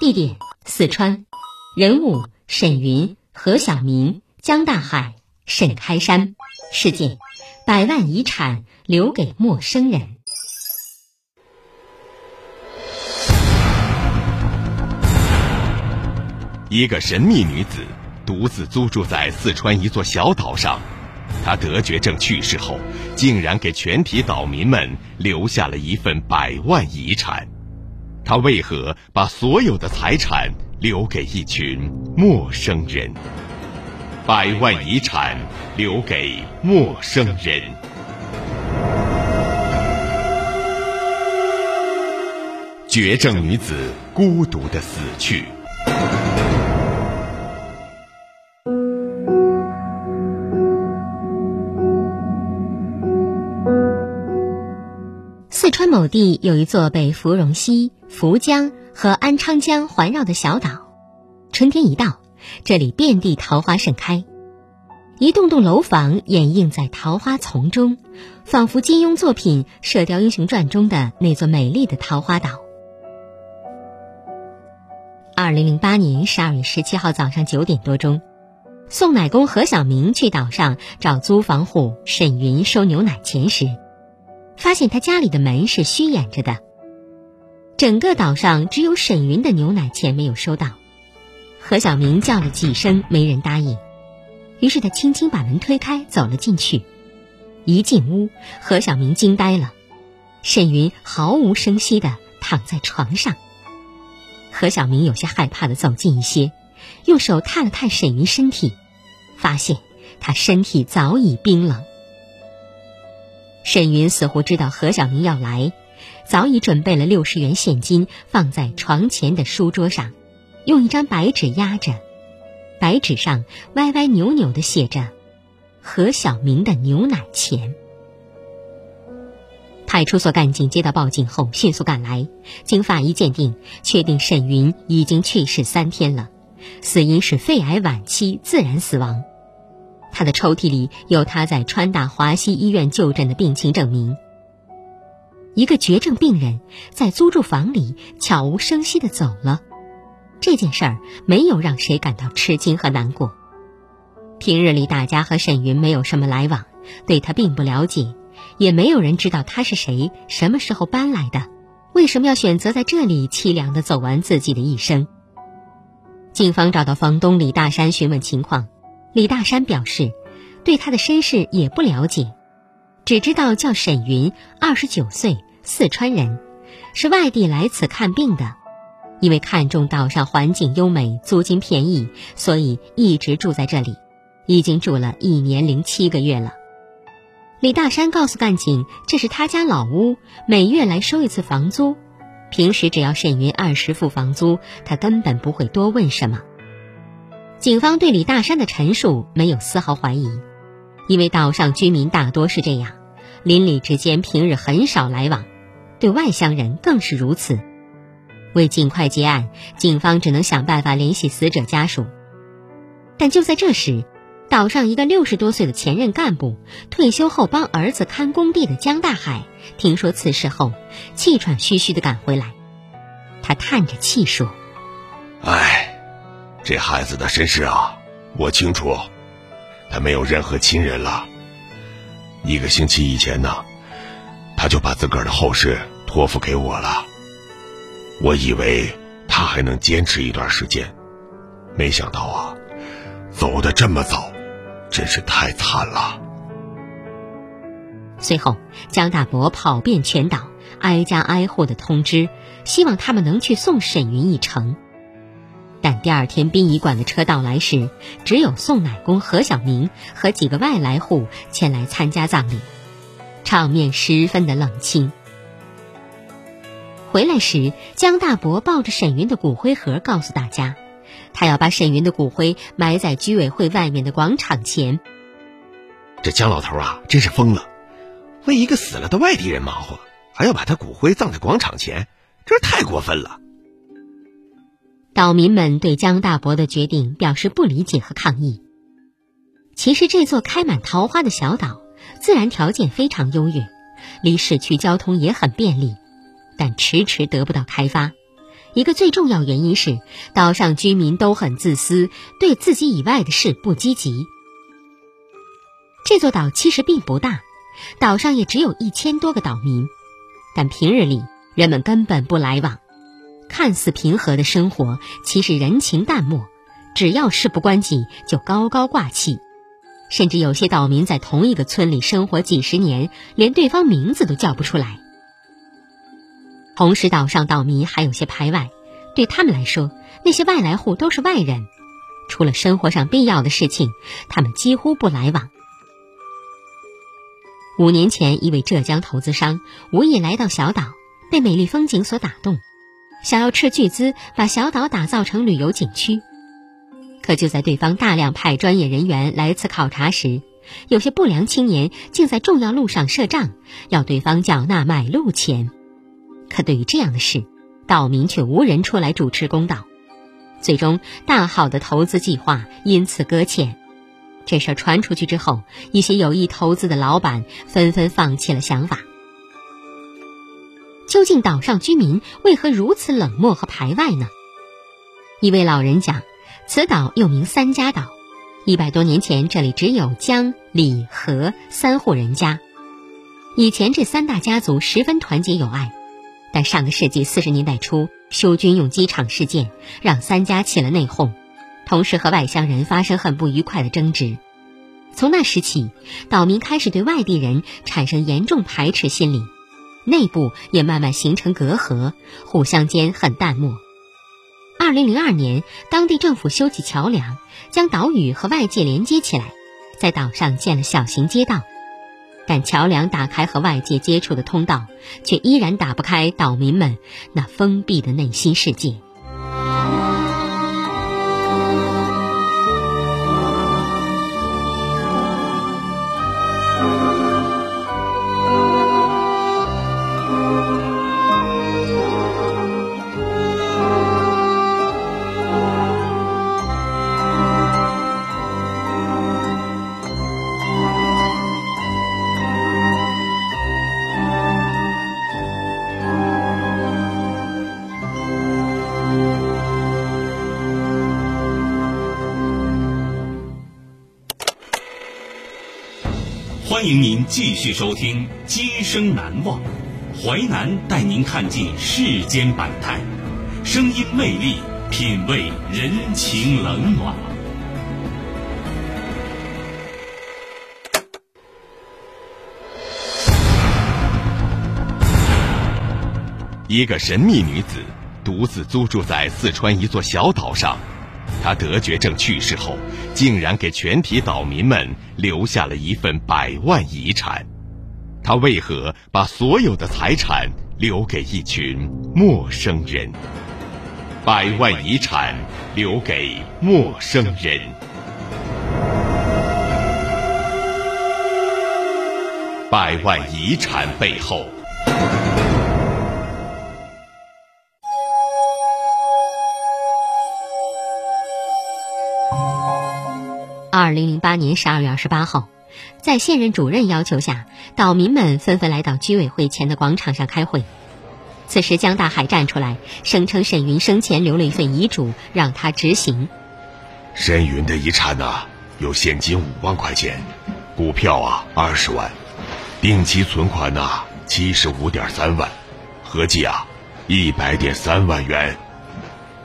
地点四川，人物沈云、何晓明、江大海。沈开山事件，百万遗产留给陌生人。一个神秘女子独自租住在四川一座小岛上，她得绝症去世后，竟然给全体岛民们留下了一份百万遗产。他为何把所有的财产留给一群陌生人？百万遗产留给陌生人。绝症女子孤独的死去。地有一座被芙蓉溪、涪江和安昌江环绕的小岛，春天一到。这里遍地桃花盛开，一栋栋楼房掩映在桃花丛中，仿佛金庸作品《射雕英雄传》中的那座美丽的桃花岛。二零零八年十二月十七号早上九点多钟，送奶工何小明去岛上找租房户沈云收牛奶钱时，发现他家里的门是虚掩着的，整个岛上只有沈云的牛奶钱没有收到。何小明叫了几声，没人答应。于是他轻轻把门推开，走了进去。一进屋，何小明惊呆了。沈云毫无声息地躺在床上。何小明有些害怕地走近一些，用手探了探沈云身体，发现他身体早已冰冷。沈云似乎知道何小明要来，早已准备了六十元现金，放在床前的书桌上。用一张白纸压着，白纸上歪歪扭扭的写着“何小明的牛奶钱”。派出所干警接到报警后，迅速赶来，经法医鉴定，确定沈云已经去世三天了，死因是肺癌晚期自然死亡。他的抽屉里有他在川大华西医院就诊的病情证明。一个绝症病人在租住房里悄无声息的走了。这件事儿没有让谁感到吃惊和难过。平日里，大家和沈云没有什么来往，对他并不了解，也没有人知道他是谁，什么时候搬来的，为什么要选择在这里凄凉的走完自己的一生。警方找到房东李大山询问情况，李大山表示，对他的身世也不了解，只知道叫沈云，二十九岁，四川人，是外地来此看病的。因为看中岛上环境优美、租金便宜，所以一直住在这里，已经住了一年零七个月了。李大山告诉干警，这是他家老屋，每月来收一次房租，平时只要沈云按时付房租，他根本不会多问什么。警方对李大山的陈述没有丝毫怀疑，因为岛上居民大多是这样，邻里之间平日很少来往，对外乡人更是如此。为尽快结案，警方只能想办法联系死者家属。但就在这时，岛上一个六十多岁的前任干部，退休后帮儿子看工地的江大海，听说此事后，气喘吁吁地赶回来。他叹着气说：“哎，这孩子的身世啊，我清楚，他没有任何亲人了。一个星期以前呢，他就把自个儿的后事托付给我了。”我以为他还能坚持一段时间。没想到啊，走的这么早，真是太惨了。随后，江大伯跑遍全岛，挨家挨户的通知，希望他们能去送沈云一程。但第二天殡仪馆的车到来时，只有宋乃公何小明和几个外来户前来参加葬礼，场面十分的冷清。回来时，江大伯抱着沈云的骨灰盒，告诉大家，他要把沈云的骨灰埋在居委会外面的广场前。这江老头啊，真是疯了，为一个死了的外地人忙活，还要把他骨灰葬在广场前，这太过分了。岛民们对江大伯的决定表示不理解和抗议。其实，这座开满桃花的小岛，自然条件非常优越，离市区交通也很便利，但迟迟得不到开发。一个最重要原因是，岛上居民都很自私，对自己以外的事不积极。这座岛其实并不大，岛上也只有一千多个岛民，但平日里人们根本不来往。看似平和的生活，其实人情淡漠。只要事不关己，就高高挂起。甚至有些岛民在同一个村里生活几十年，连对方名字都叫不出来。红石岛上岛民还有些排外，对他们来说，那些外来户都是外人，除了生活上必要的事情，他们几乎不来往。五年前，一位浙江投资商无意来到小岛，被美丽风景所打动。想要斥巨资把小岛打造成旅游景区，可就在对方大量派专业人员来此考察时，有些不良青年竟在重要路上设障，要对方缴纳买路钱。可对于这样的事，岛民却无人出来主持公道，最终大好的投资计划因此搁浅。这事传出去之后，一些有意投资的老板纷纷放弃了想法。究竟岛上居民为何如此冷漠和排外呢？一位老人讲，此岛又名三家岛，一百多年前这里只有江、李、何三户人家。以前这三大家族十分团结友爱，但上个世纪四十年代初，修军用机场事件让三家起了内讧，同时和外乡人发生很不愉快的争执。从那时起，岛民开始对外地人产生严重排斥心理。内部也慢慢形成隔阂，互相间很淡漠。二零零二年，当地政府修起桥梁，将岛屿和外界连接起来，在岛上建了小型街道。但桥梁打开和外界接触的通道，却依然打不开岛民们那封闭的内心世界。续收听《今生难忘》，淮南带您看尽世间百态，声音魅力，品味人情冷暖。一个神秘女子独自租住在四川一座小岛上。他得绝症去世后，竟然给全体岛民们留下了一份百万遗产。他为何把所有的财产留给一群陌生人？百万遗产留给陌生人。百万遗产背后。二零零八年十二月二十八号，在现任主任要求下，岛民们纷纷来到居委会前的广场上开会。此时，江大海站出来，声称沈云生前留了一份遗嘱，让他执行。沈云的遗产呢，有现金五万块钱，股票啊二十万，定期存款呢七十五点三万，合计啊一百点三万元。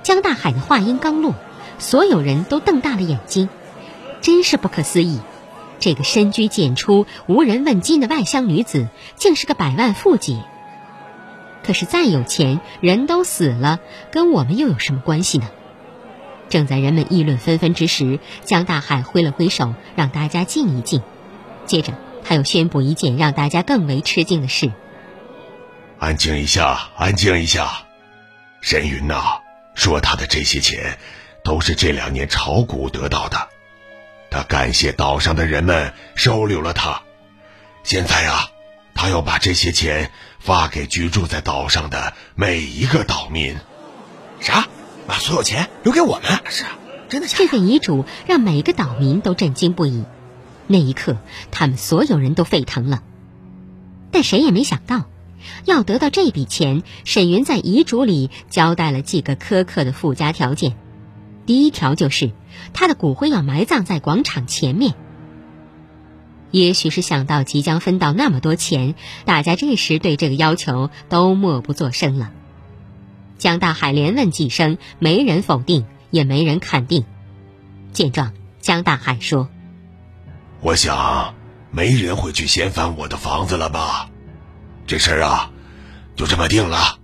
江大海的话音刚落，所有人都瞪大了眼睛，真是不可思议。这个深居简出、无人问津的外乡女子，竟是个百万富姐。可是再有钱，人都死了，跟我们又有什么关系呢？正在人们议论纷纷之时，江大海挥了挥手，让大家静一静。接着，他又宣布一件让大家更为吃惊的事：安静一下，安静一下。沈云呐，说他的这些钱，都是这两年炒股得到的。他感谢岛上的人们收留了他，现在啊，他要把这些钱发给居住在岛上的每一个岛民。啥？把所有钱留给我们？是啊，真的假的？这份遗嘱让每个岛民都震惊不已。那一刻，他们所有人都沸腾了。但谁也没想到，要得到这笔钱，沈云在遗嘱里交代了几个苛刻的附加条件。第一条就是，他的骨灰要埋葬在广场前面。也许是想到即将分到那么多钱，大家这时对这个要求都默不作声了。江大海连问几声，没人否定，也没人肯定。见状，江大海说。我想，没人会去掀翻我的房子了吧？这事儿啊，就这么定了。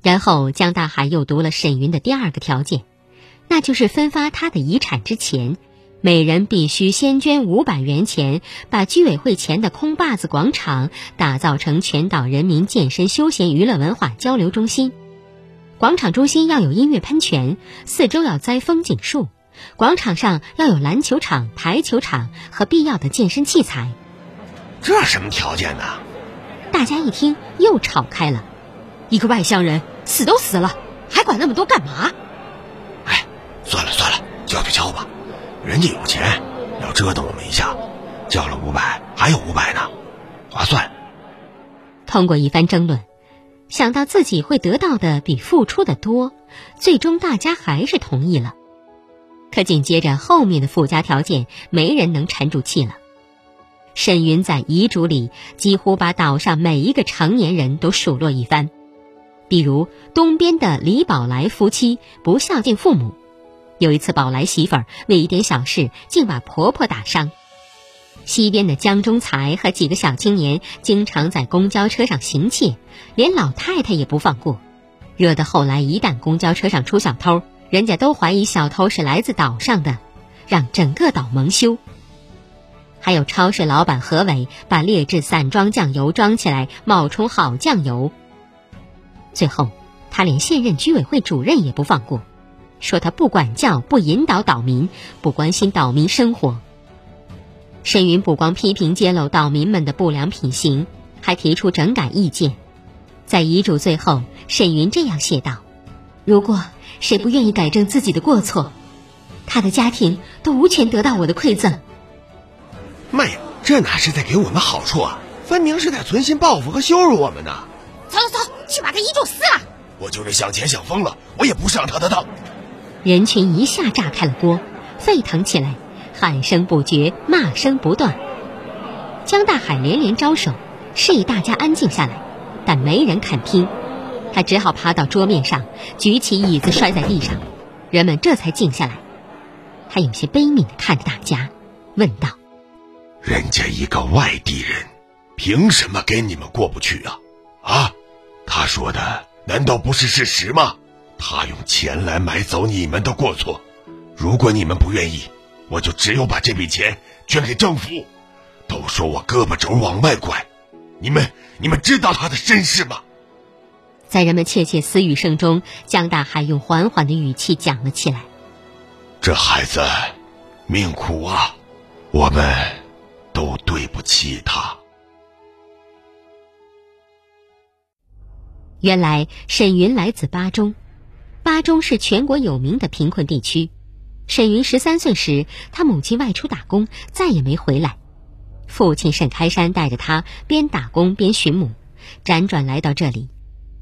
然后江大海又读了沈云的第二个条件，那就是分发他的遗产之前，每人必须先捐五百元钱，把居委会前的空坝子广场打造成全岛人民健身、休闲、娱乐、文化交流中心。广场中心要有音乐喷泉，四周要栽风景树。广场上要有篮球场、排球场和必要的健身器材。这什么条件呢？大家一听又吵开了。一个外乡人死都死了，还管那么多干嘛？算了算了，交就交吧。人家有钱，要折腾我们一下，交了五百，还有五百呢，划算。通过一番争论，想到自己会得到的比付出的多，最终大家还是同意了。可紧接着后面的附加条件，没人能沉住气了。沈云在遗嘱里几乎把岛上每一个成年人都数落一番，比如东边的李宝来夫妻不孝敬父母，有一次宝来媳妇儿为一点小事竟把婆婆打伤；西边的江中才和几个小青年经常在公交车上行窃，连老太太也不放过，惹得后来一旦公交车上出小偷。人家都怀疑小偷是来自岛上的，让整个岛蒙羞。还有超市老板何伟把劣质散装酱油装起来冒充好酱油。最后，他连现任居委会主任也不放过，说他不管教、不引导岛民、不关心岛民生活。沈云不光批评揭露岛民们的不良品行，还提出整改意见。在遗嘱最后，沈云这样写道：“如果……”谁不愿意改正自己的过错？他的家庭都无权得到我的馈赠。妈呀，这哪是在给我们好处啊？分明是在存心报复和羞辱我们呢！走走走，去把他遗嘱撕了！我就是想钱想疯了，我也不上他的当。人群一下炸开了锅，沸腾起来，喊声不绝，骂声不断。江大海连连招手，示意大家安静下来，但没人肯听。他只好爬到桌面上，举起椅子摔在地上，人们这才静下来。他有些悲悯地看着大家，问道：“人家一个外地人，凭什么跟你们过不去啊？啊？他说的难道不是事实吗？他用钱来买走你们的过错。如果你们不愿意，我就只有把这笔钱捐给政府。都说我胳膊肘往外拐，你们你们知道他的身世吗？”在人们窃窃私语声中，江大海用缓缓的语气讲了起来：“这孩子命苦啊，我们都对不起他。”原来沈云来自巴中，巴中是全国有名的贫困地区。沈云十三岁时，他母亲外出打工，再也没回来。父亲沈开山带着他边打工边寻母，辗转来到这里。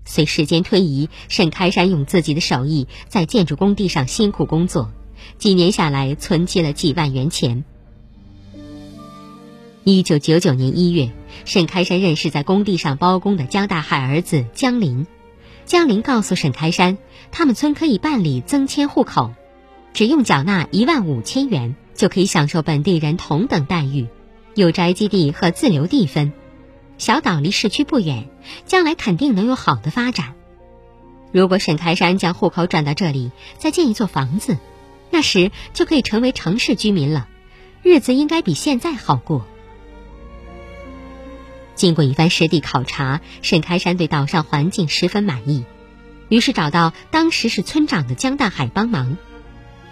随时间推移，沈开山用自己的手艺在建筑工地上辛苦工作，几年下来存积了几万元钱。一九九九年一月，沈开山认识在工地上包工的江大海儿子江林。江林告诉沈开山，他们村可以办理增迁户口，只用缴纳一万五千元，就可以享受本地人同等待遇，有宅基地和自留地分。小岛离市区不远，将来肯定能有好的发展。如果沈开山将户口转到这里，再建一座房子，那时就可以成为城市居民了，日子应该比现在好过。经过一番实地考察，沈开山对岛上环境十分满意，于是找到当时是村长的江大海帮忙。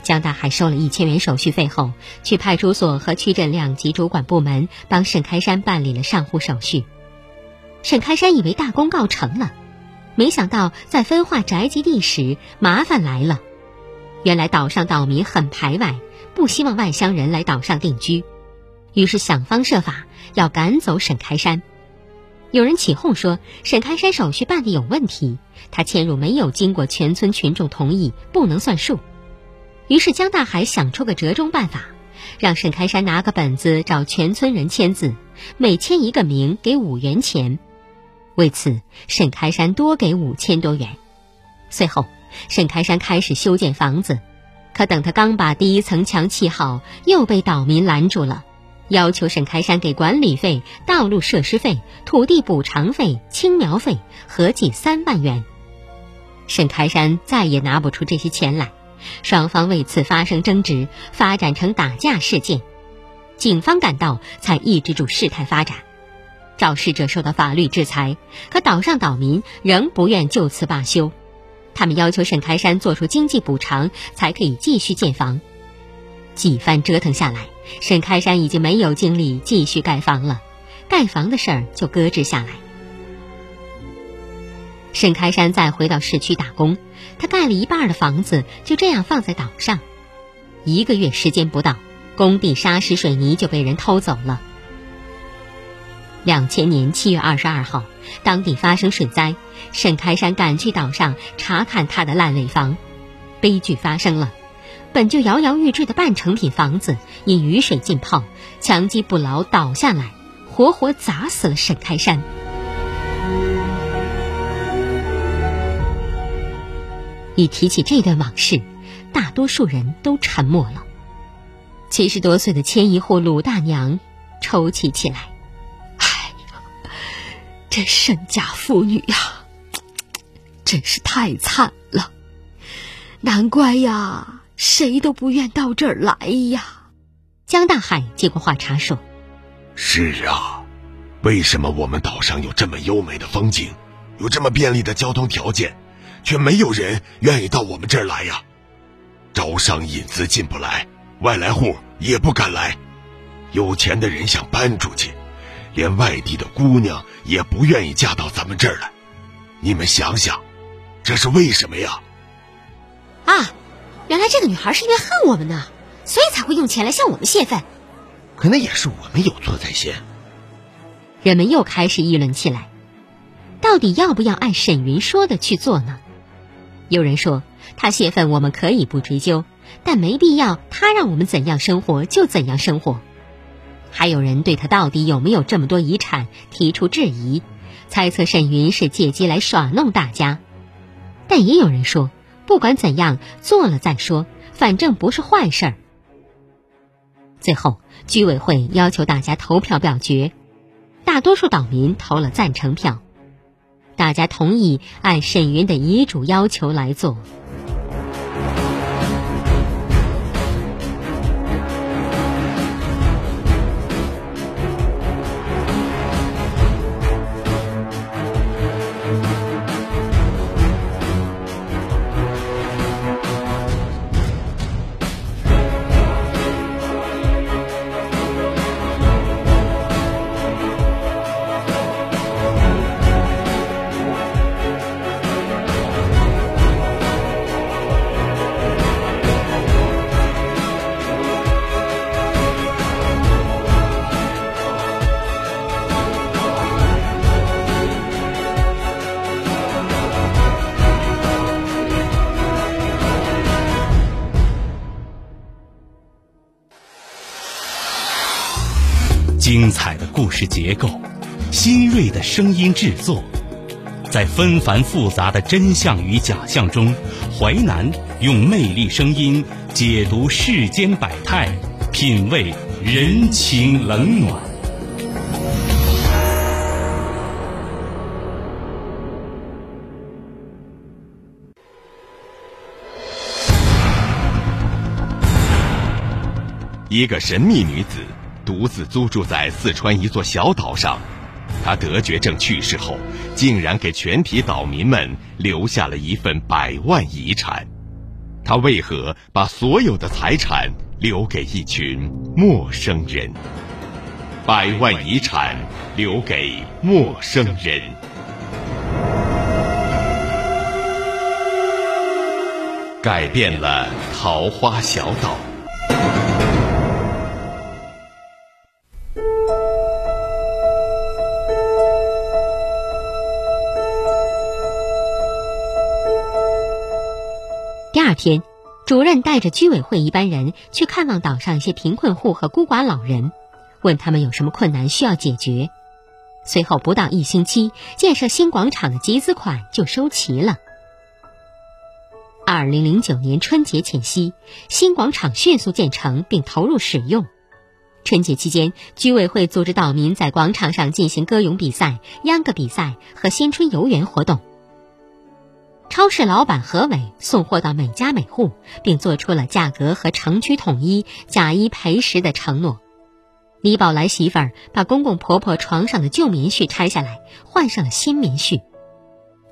江大海收了一千元手续费后，去派出所和区镇两级主管部门帮沈开山办理了上户手续。沈开山以为大功告成了，没想到在分化宅基地时麻烦来了。原来岛上岛民很排外，不希望外乡人来岛上定居，于是想方设法要赶走沈开山。有人起哄说沈开山手续办的有问题，他迁入没有经过全村群众同意，不能算数。于是江大海想出个折中办法，让沈开山拿个本子找全村人签字，每签一个名给五元钱。为此，沈开山多给五千多元。随后，沈开山开始修建房子，可等他刚把第一层墙砌好，又被岛民拦住了，要求沈开山给管理费、道路设施费、土地补偿费、青苗费，合计三万元。沈开山再也拿不出这些钱来，双方为此发生争执，发展成打架事件。警方赶到，才抑制住事态发展。肇事者受到法律制裁，可岛上岛民仍不愿就此罢休，他们要求沈开山做出经济补偿，才可以继续建房。几番折腾下来，沈开山已经没有精力继续盖房了，盖房的事儿就搁置下来。沈开山再回到市区打工，他盖了一半的房子就这样放在岛上，一个月时间不到，工地沙石水泥就被人偷走了。两千年七月二十二号，当地发生水灾，沈开山赶去岛上查看他的烂尾房，悲剧发生了，本就摇摇欲坠的半成品房子因雨水浸泡，墙基不牢倒下来，活活砸死了沈开山。一提起这段往事，大多数人都沉默了。七十多岁的千一户鲁大娘抽泣起来。哎呀这沈家妇女呀，真是太惨了，难怪呀，谁都不愿到这儿来呀。江大海接过话茬说：“是啊，为什么我们岛上有这么优美的风景，有这么便利的交通条件，却没有人愿意到我们这儿来呀？招商引资进不来，外来户也不敢来，有钱的人想搬出去。”连外地的姑娘也不愿意嫁到咱们这儿来，你们想想，这是为什么呀？啊，原来这个女孩是因为恨我们呢，所以才会用钱来向我们泄愤。可那也是我们有错在先。人们又开始议论起来，到底要不要按沈云说的去做呢？有人说，他泄愤我们可以不追究，但没必要他让我们怎样生活就怎样生活。还有人对他到底有没有这么多遗产提出质疑，猜测沈云是借机来耍弄大家。但也有人说，不管怎样做了再说，反正不是坏事儿。最后，居委会要求大家投票表决，大多数岛民投了赞成票，大家同意按沈云的遗嘱要求来做。结构，新锐的声音制作，在纷繁复杂的真相与假象中，淮南用魅力声音解读世间百态，品味人情冷暖。一个神秘女子独自租住在四川一座小岛上。他得绝症去世后，竟然给全体岛民们留下了一份百万遗产。他为何把所有的财产留给一群陌生人？百万遗产留给陌生人，改变了桃花小岛。天，主任带着居委会一班人去看望岛上一些贫困户和孤寡老人，问他们有什么困难需要解决。随后不到一星期，建设新广场的集资款就收齐了。二零零九年春节前夕，新广场迅速建成并投入使用。春节期间，居委会组织岛民在广场上进行歌咏比赛、秧歌比赛和新春游园活动。超市老板何伟送货到每家每户，并做出了价格和城区统一、假一赔十的承诺。李宝来媳妇儿把公公婆婆床上的旧棉絮拆下来，换上了新棉絮。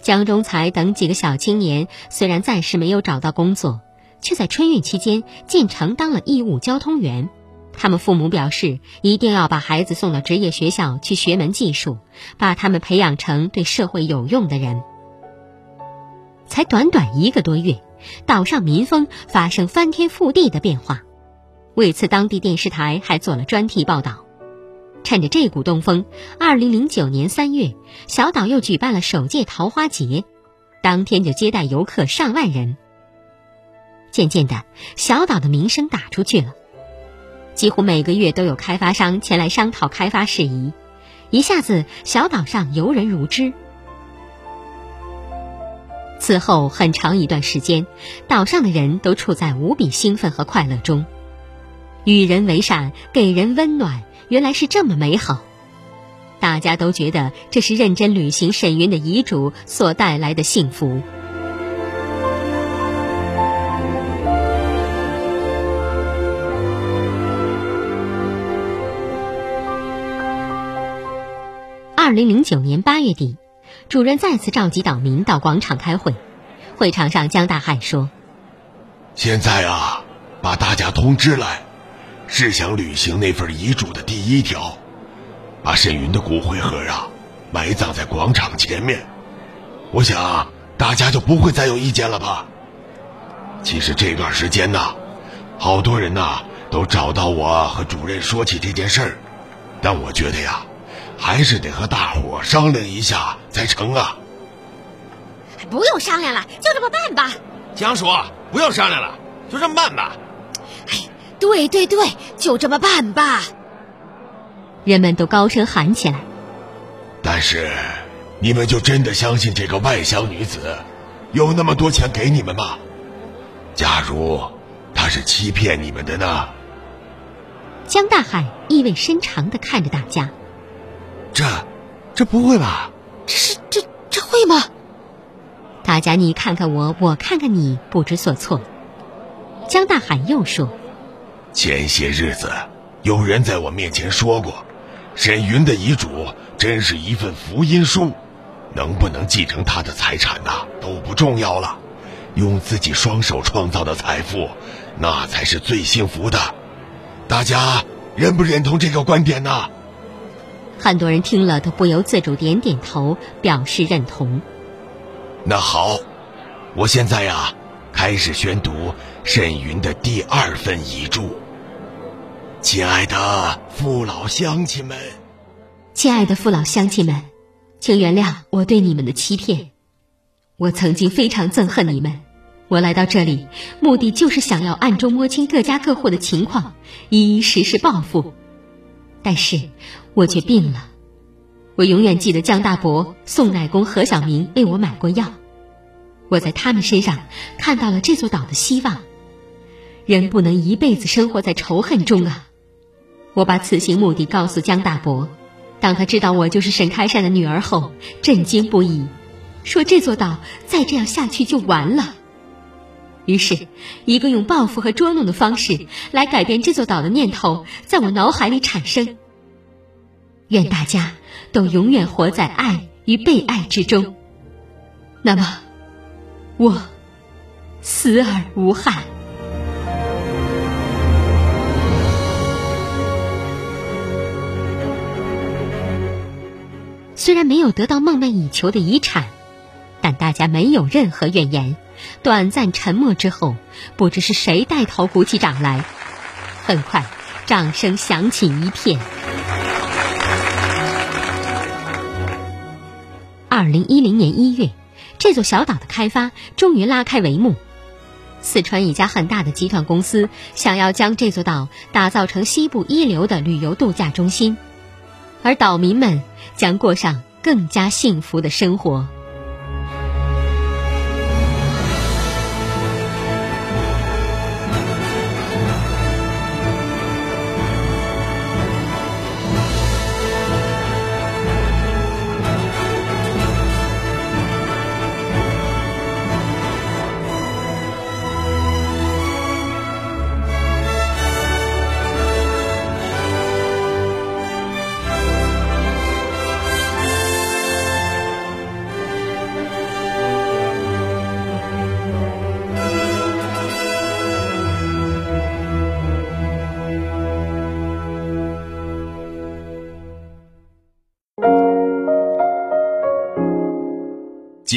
江中才等几个小青年虽然暂时没有找到工作，却在春运期间进城当了义务交通员。他们父母表示，一定要把孩子送到职业学校去学门技术，把他们培养成对社会有用的人。才短短一个多月，岛上民风发生翻天覆地的变化。为此，当地电视台还做了专题报道。趁着这股东风，二零零九年三月，小岛又举办了首届桃花节，当天就接待游客上万人。渐渐的，小岛的名声打出去了，几乎每个月都有开发商前来商讨开发事宜，一下子小岛上游人如织。此后很长一段时间，岛上的人都处在无比兴奋和快乐中。与人为善，给人温暖，原来是这么美好。大家都觉得这是认真履行沈云的遗嘱所带来的幸福。二零零九年八月底。主任再次召集岛民到广场开会，会场上江大海说：“现在啊，把大家通知来，是想履行那份遗嘱的第一条，把沈云的骨灰盒啊埋葬在广场前面。我想大家就不会再有意见了吧？其实这段时间呢，好多人呐都找到我和主任说起这件事儿，但我觉得呀。”还是得和大伙商量一下才成啊！不用商量了，就这么办吧。江叔，不用商量了，就这么办吧。哎，对对对，就这么办吧。人们都高声喊起来。但是，你们就真的相信这个外乡女子有那么多钱给你们吗？假如她是欺骗你们的呢？江大海意味深长的看着大家。这，这不会吧？这是这这会吗？大家你看看我，我看看你，不知所措。江大海又说：“前些日子有人在我面前说过，沈云的遗嘱真是一份福音书，能不能继承他的财产呐都不重要了，用自己双手创造的财富，那才是最幸福的。大家认不认同这个观点呢？”很多人听了都不由自主点点头，表示认同。那好，我现在呀，开始宣读沈云的第二份遗嘱。亲爱的父老乡亲们，亲爱的父老乡亲们，请原谅我对你们的欺骗。我曾经非常憎恨你们，我来到这里，目的就是想要暗中摸清各家各户的情况，一一实施报复。但是。我却病了，我永远记得江大伯、宋乃公、何小明为我买过药，我在他们身上看到了这座岛的希望。人不能一辈子生活在仇恨中啊！我把此行目的告诉江大伯，当他知道我就是沈开善的女儿后，震惊不已，说这座岛再这样下去就完了。于是，一个用报复和捉弄的方式来改变这座岛的念头在我脑海里产生。愿大家都永远活在爱与被爱之中。那么，我死而无憾。虽然没有得到梦寐以求的遗产，但大家没有任何怨言。短暂沉默之后，不知是谁带头鼓起掌来。很快，掌声响起一片。二零一零年一月，这座小岛的开发终于拉开帷幕。四川一家很大的集团公司想要将这座岛打造成西部一流的旅游度假中心，而岛民们。将过上更加幸福的生活。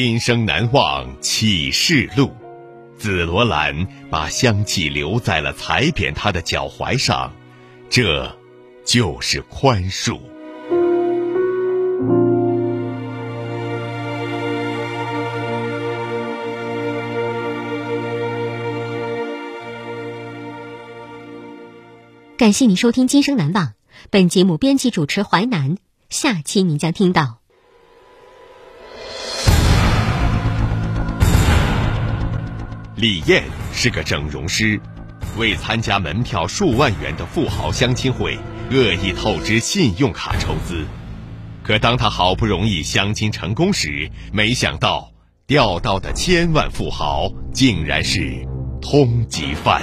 今生难忘启示录，紫罗兰把香气留在了踩扁他的脚踝上，这，就是宽恕。感谢你收听《今生难忘》，本节目编辑主持淮南，下期您将听到。李艳是个整容师，为参加门票数万元的富豪相亲会，恶意透支信用卡筹资。可当他好不容易相亲成功时，没想到钓到的千万富豪竟然是通缉犯。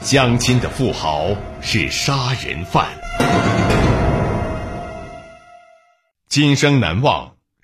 相亲的富豪是杀人犯。今生难忘。